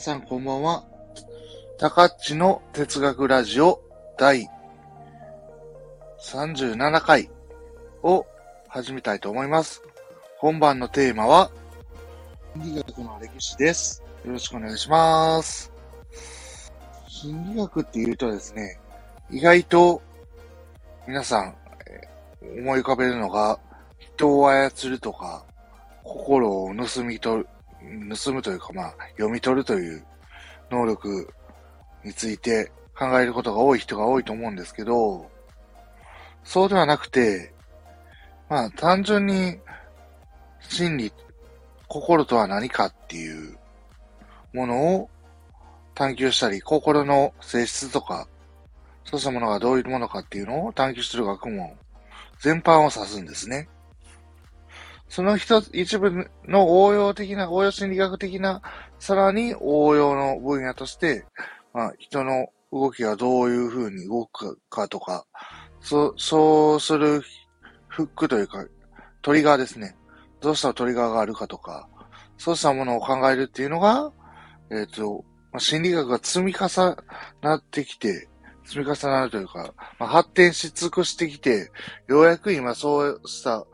皆さんこんばんは。高っちの哲学ラジオ第37回を始めたいと思います。本番のテーマは、心理学の歴史です。よろしくお願いします。心理学って言うとですね、意外と皆さん思い浮かべるのが、人を操るとか、心を盗み取る、盗むというかまあ、読み取るという能力について考えることが多い人が多いと思うんですけど、そうではなくて、まあ単純に心理、心とは何かっていうものを探求したり、心の性質とか、そうしたものがどういうものかっていうのを探求する学問全般を指すんですね。その一つ、一部の応用的な、応用心理学的な、さらに応用の分野として、まあ、人の動きがどういう風に動くかとか、そう、そうするフックというか、トリガーですね。どうしたらトリガーがあるかとか、そうしたものを考えるっていうのが、えっ、と、まあ、心理学が積み重なってきて、積み重なるというか、まあ、発展し尽くしてきて、ようやく今そうした、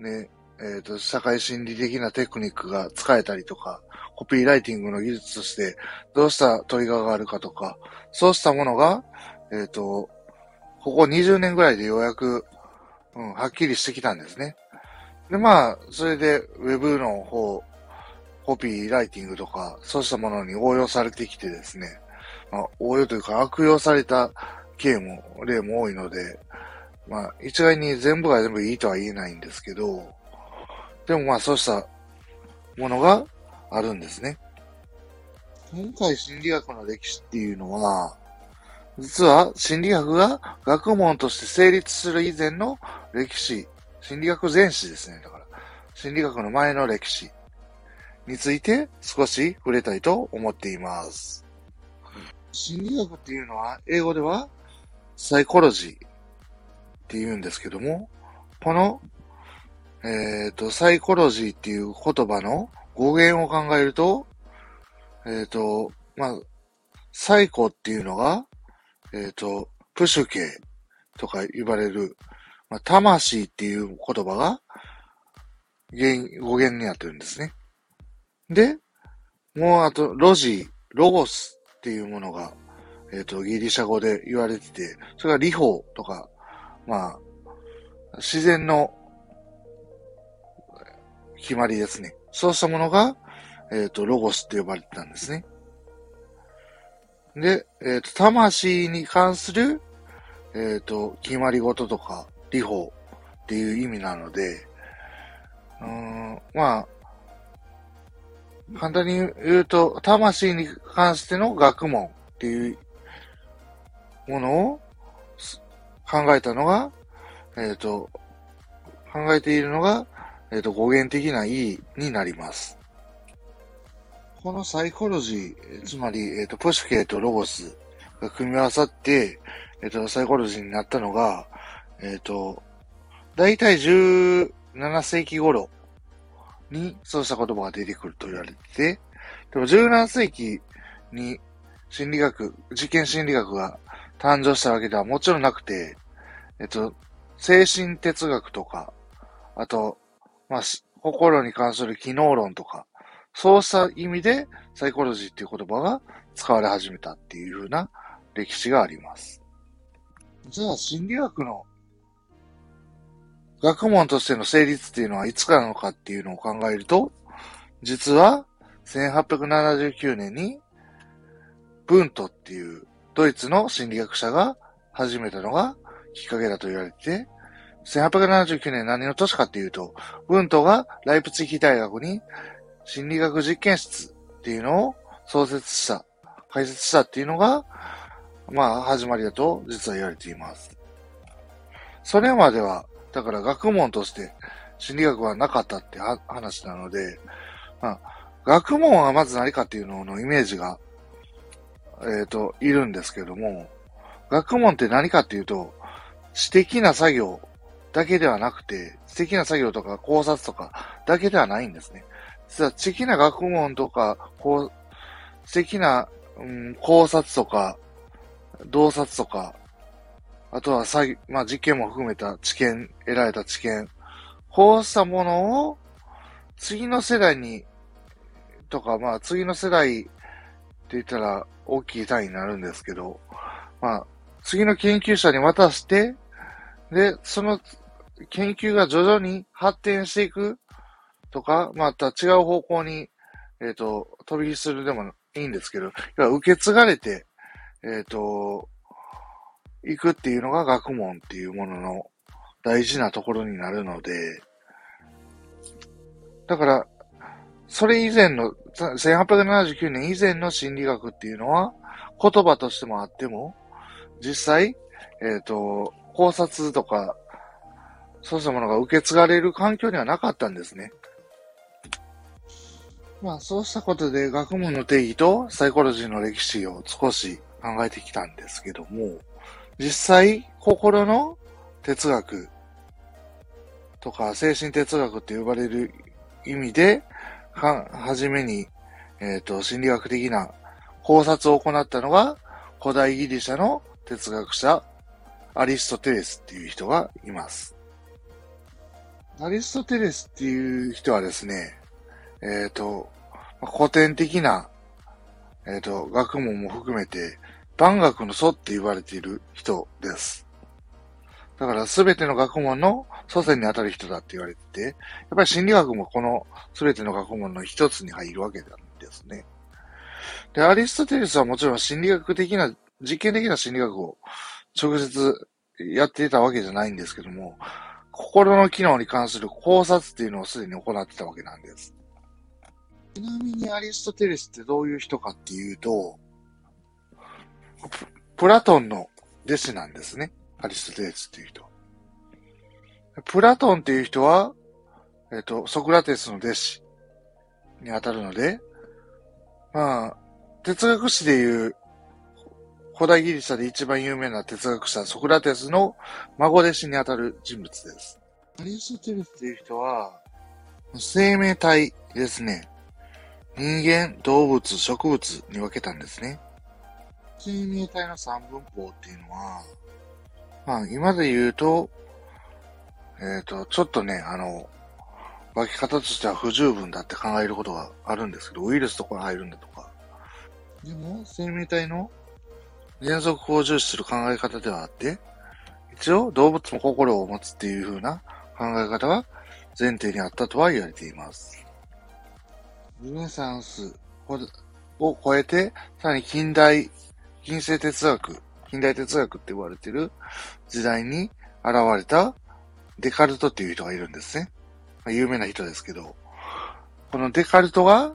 ね、えっ、と、社会心理的なテクニックが使えたりとか、コピーライティングの技術として、どうしたトリガーがあるかとか、そうしたものが、えっ、と、ここ20年ぐらいでようやく、うん、はっきりしてきたんですね。で、まあ、それで、ウェブの方、コピーライティングとか、そうしたものに応用されてきてですね、まあ、応用というか悪用された例も、例も多いので、まあ、一概に全部が全部いいとは言えないんですけど、でもまあ、そうしたものがあるんですね。今回心理学の歴史っていうのは、実は心理学が学問として成立する以前の歴史、心理学前史ですね。だから、心理学の前の歴史について少し触れたいと思っています。心理学っていうのは、英語ではサイコロジーって言うんですけども、この、えっ、と、サイコロジーっていう言葉の語源を考えると、えっ、と、まあ、サイコっていうのが、えっ、と、プシュケとか言われる、まあ、魂っていう言葉が語源になってるんですね。で、もうあと、ロジー、ロゴスっていうものが、えっ、と、ギリシャ語で言われてて、それが理法とか、まあ、自然の決まりですね。そうしたものが、えっ、と、ロゴスって呼ばれてたんですね。で、えっ、と、魂に関する、えっ、と、決まり事とか、理法っていう意味なので、うん、まあ、簡単に言うと、魂に関しての学問っていうものを考えたのが、えっ、と、考えているのが、えっ、と、語源的な意義になります。このサイコロジー、つまり、えっ、と、ポシュケとロゴスが組み合わさって、えっ、と、サイコロジーになったのが、えっ、と、だいたい17世紀頃にそうした言葉が出てくると言われてて、でも17世紀に心理学、実験心理学が誕生したわけではもちろんなくて、えっと、精神哲学とか、あと、まあ、心に関する機能論とか、そうした意味でサイコロジーっていう言葉が使われ始めたっていう風な歴史があります。じゃあ心理学の学問としての成立っていうのはいつからなのかっていうのを考えると、実は1879年にブントっていうドイツの心理学者が始めたのがきっかけだと言われて、1879年何の年かっていうと、ブントがライプツィヒ大学に心理学実験室っていうのを創設した、開設したっていうのが、まあ始まりだと実は言われています。それまでは、だから学問として心理学はなかったって話なので、まあ、学問はまず何かっていうののイメージが、えっ、と、いるんですけども、学問って何かっていうと、知的な作業だけではなくて、知的な作業とか考察とかだけではないんですね。実は知的な学問とか、こう、知的な、うん、考察とか、洞察とか、あとは、まあ実験も含めた知見、得られた知見、こうしたものを次の世代に、とか、まあ次の世代って言ったら大きい単位になるんですけど、まあ次の研究者に渡して、で、その研究が徐々に発展していくとか、また違う方向に、えっ、ー、と、飛び火するでもいいんですけど、受け継がれて、えっ、ー、と、行くっていうのが学問っていうものの大事なところになるので、だから、それ以前の、1879年以前の心理学っていうのは、言葉としてもあっても、実際、えっ、ー、と、考察とか、そうしたものが受け継がれる環境にはなかったんですね。まあ、そうしたことで学問の定義とサイコロジーの歴史を少し考えてきたんですけども、実際、心の哲学とか精神哲学って呼ばれる意味で、は、じめに、えっ、ー、と、心理学的な考察を行ったのが、古代ギリシャの哲学者、アリストテレスっていう人がいます。アリストテレスっていう人はですね、えっ、ー、と、古典的な、えっ、ー、と、学問も含めて、万学の祖って言われている人です。だからすべての学問の祖先に当たる人だって言われてて、やっぱり心理学もこのすべての学問の一つに入るわけなんですね。で、アリストテレスはもちろん心理学的な、実験的な心理学を直接やっていたわけじゃないんですけども、心の機能に関する考察っていうのをすでに行ってたわけなんです。ちなみにアリストテレスってどういう人かっていうと、プラトンの弟子なんですね。アリストテレスっていう人。プラトンっていう人は、えっ、と、ソクラテスの弟子に当たるので、まあ、哲学史でいう、古代ギリシャで一番有名な哲学者、ソクラテスの孫弟子に当たる人物です。アリストテレスっていう人は、生命体ですね。人間、動物、植物に分けたんですね。生命体の三分法っていうのは、まあ、今で言うと、えっ、ー、と、ちょっとね、あの、分け方としては不十分だって考えることがあるんですけど、ウイルスとか入るんだとか。でも、生命体の連続を重視する考え方ではあって、一応動物も心を持つっていう風な考え方が前提にあったとは言われています。ルネサンスを超えて、さらに近代、近世哲学、近代哲学って言われてる時代に現れたデカルトっていう人がいるんですね。まあ、有名な人ですけど、このデカルトが、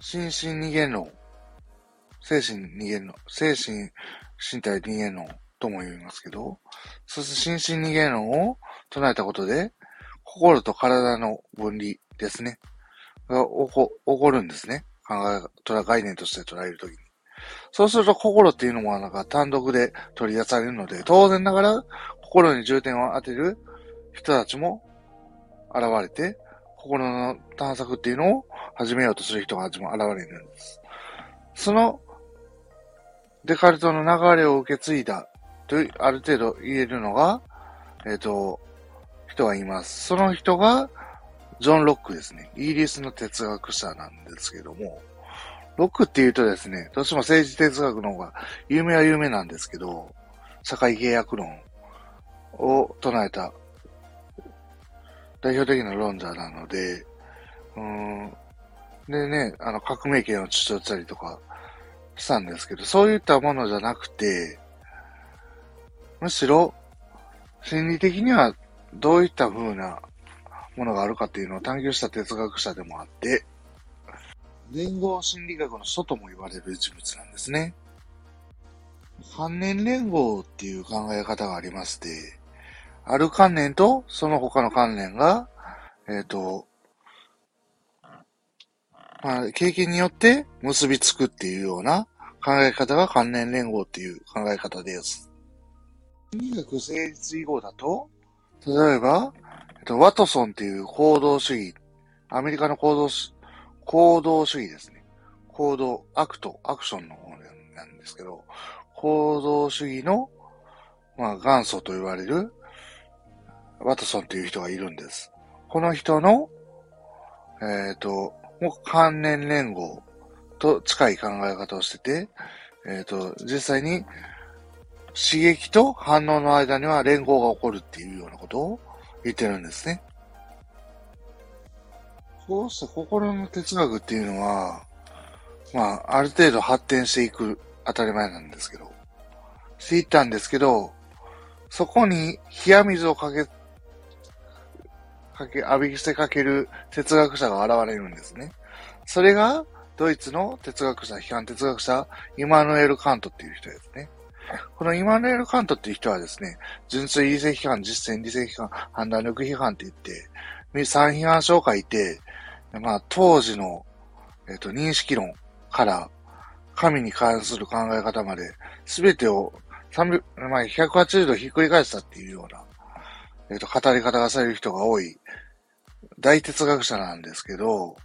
心身二元論、精神二元論、精神身体二元論とも言いますけど、そして心身二元論を唱えたことで、心と体の分離ですね。が起こ、起こるんですね。考え、概念として捉えるときに。そうすると心っていうのもなんか単独で取り出されるので、当然ながら心に重点を当てる人たちも現れて、心の探索っていうのを始めようとする人が現れるんです。そのデカルトの流れを受け継いだとある程度言えるのが、えっ、ー、と、人がいます。その人が、ジョン・ロックですね。イギリスの哲学者なんですけども、ロックって言うとですね、どうしても政治哲学の方が有名は有名なんですけど、社会契約論を唱えた代表的な論者なので、うん、でね、あの革命権を主張したりとかしたんですけど、そういったものじゃなくて、むしろ心理的にはどういった風なものがあるかっていうのを探求した哲学者でもあって、連合心理学の祖とも言われる人物なんですね。観念連合っていう考え方がありまして、ある観念とその他の観念が、えっ、ー、と、まあ、経験によって結びつくっていうような考え方が観念連合っていう考え方です。心理学成立以後だと、例えば、えっと、ワトソンっていう行動主義、アメリカの行動行動主義ですね。行動、 act、action の方なんですけど、行動主義の、まあ、元祖と言われる、ワトソンという人がいるんです。この人の、えっ、ー、と、もう関連連合と近い考え方をしてて、えっ、ー、と、実際に刺激と反応の間には連合が起こるっていうようなことを言ってるんですね。こうした心の哲学っていうのは、まあ、ある程度発展していく当たり前なんですけど、していったんですけど、そこに冷や水をかけ、かけ、浴びせかける哲学者が現れるんですね。それが、ドイツの哲学者、批判哲学者、イマヌエル・カントっていう人ですね。このイマヌエル・カントっていう人はですね、純粋理性批判、実践理性批判、判断力批判って言って、三批判書を書いて、まあ、当時の、えっ、と、認識論から、神に関する考え方まで、すべてを300、まあ、180度ひっくり返したっていうような、えっ、と、語り方がされる人が多い大哲学者なんですけど、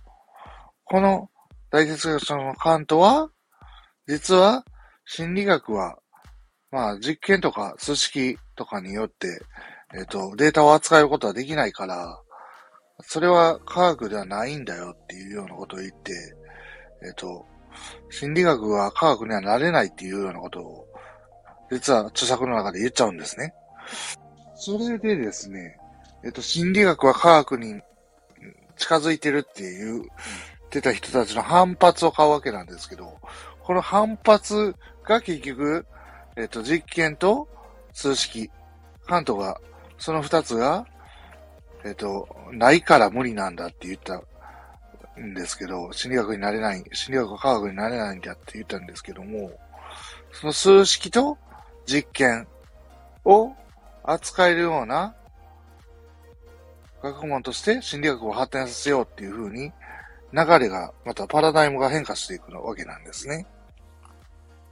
この大哲学者のカントは、実は心理学はまあ、実験とか数式とかによって、えっ、ー、と、データを扱えることはできないから、それは科学ではないんだよっていうようなことを言って、えっ、ー、と、心理学は科学にはなれないっていうようなことを、実は著作の中で言っちゃうんですね。それでですね、えっ、ー、と、心理学は科学に近づいてるっていう、ってた人たちの反発を買うわけなんですけど、この反発が結局、えっ、と、実験と数式。カントが、その二つが、えっ、と、ないから無理なんだって言ったんですけど、心理学になれない、心理学科学になれないんだって言ったんですけども、その数式と実験を扱えるような学問として心理学を発展させようっていう風に流れが、またパラダイムが変化していくわけなんですね。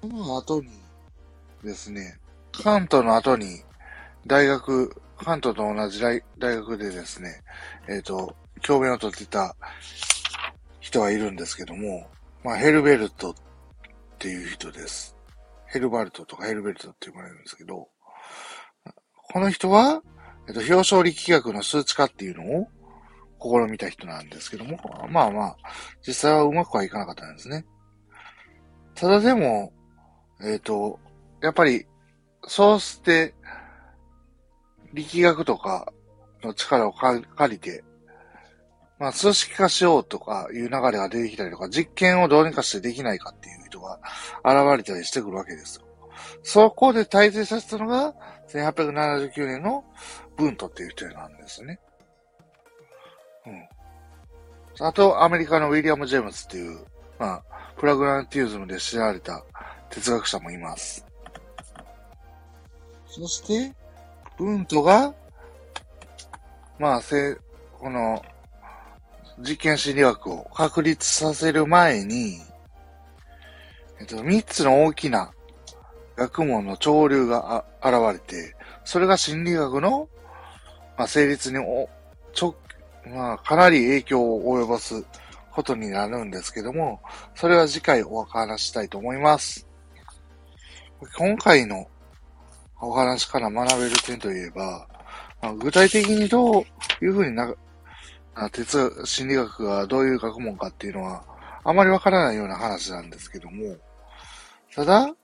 その後に、ですね、関東の後に、大学、関東と同じ大学でですね、えっ、ー、と、教鞭を取ってた人がいるんですけども、まあ、ヘルベルトっていう人です。ヘルバルトとかヘルベルトって呼ばれるんですけど、この人は、えっ、と、表彰力学の数値化っていうのを試みた人なんですけども、まあまあ、実際はうまくはいかなかったんですね。ただでも、えっ、ー、と、やっぱり、そうして、力学とかの力を借りて、まあ、数式化しようとかいう流れが出てきたりとか、実験をどうにかしてできないかっていう人が現れたりしてくるわけですよ。そこで大成させたのが、1879年のブントっていう人なんですね。うん。あと、アメリカのウィリアム・ジェームズっていう、まあ、プラグランティズムで知られた哲学者もいます。そして、文とが、まあ、せ、この、実験心理学を確立させる前に、えっと、三つの大きな学問の潮流が現れて、それが心理学の、まあ、成立にお、ちょ、まあ、かなり影響を及ぼすことになるんですけども、それは次回お話したいと思います。今回のお話から学べる点といえば、まあ、具体的にどういうふうにな、哲、心理学がどういう学問かっていうのは、あまりわからないような話なんですけども、ただ、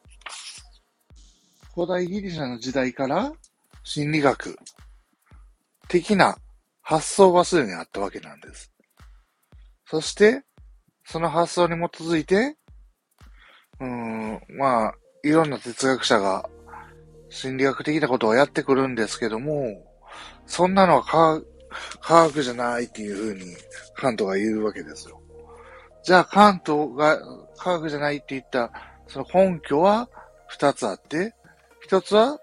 古代ギリシャの時代から心理学的な発想はすでにあったわけなんです。そして、その発想に基づいて、うん、まあ、いろんな哲学者が心理学的なことをやってくるんですけども、そんなのは科科学じゃないっていうふうにカントが言うわけですよ。じゃあカントが科学じゃないって言ったその根拠は二つあって、一つは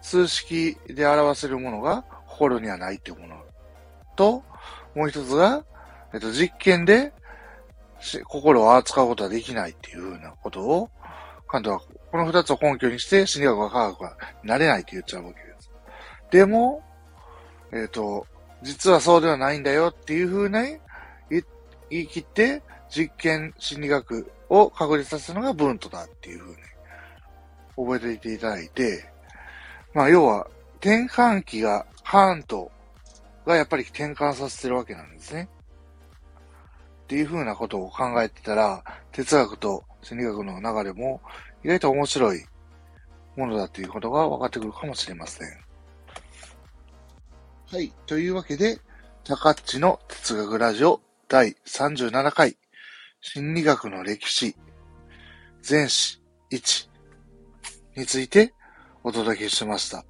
数式で表せるものが心にはないっていうものと、もう一つが、えっと、実験で心を扱うことはできないっていうふうなことを、カントはこの二つを根拠にして心理学は科学はなれないと言っちゃうわけです。でも、えっ、と、実はそうではないんだよっていうふうに言い切って実験心理学を確立させるのがブントだっていうふうに覚えていていただいて、まあ要は転換期がハントがやっぱり転換させてるわけなんですね。っていうふうなことを考えてたら、哲学と心理学の流れも意外と面白いものだということが分かってくるかもしれません。はい。というわけで、高っちの哲学ラジオ第37回心理学の歴史全史1についてお届けしました。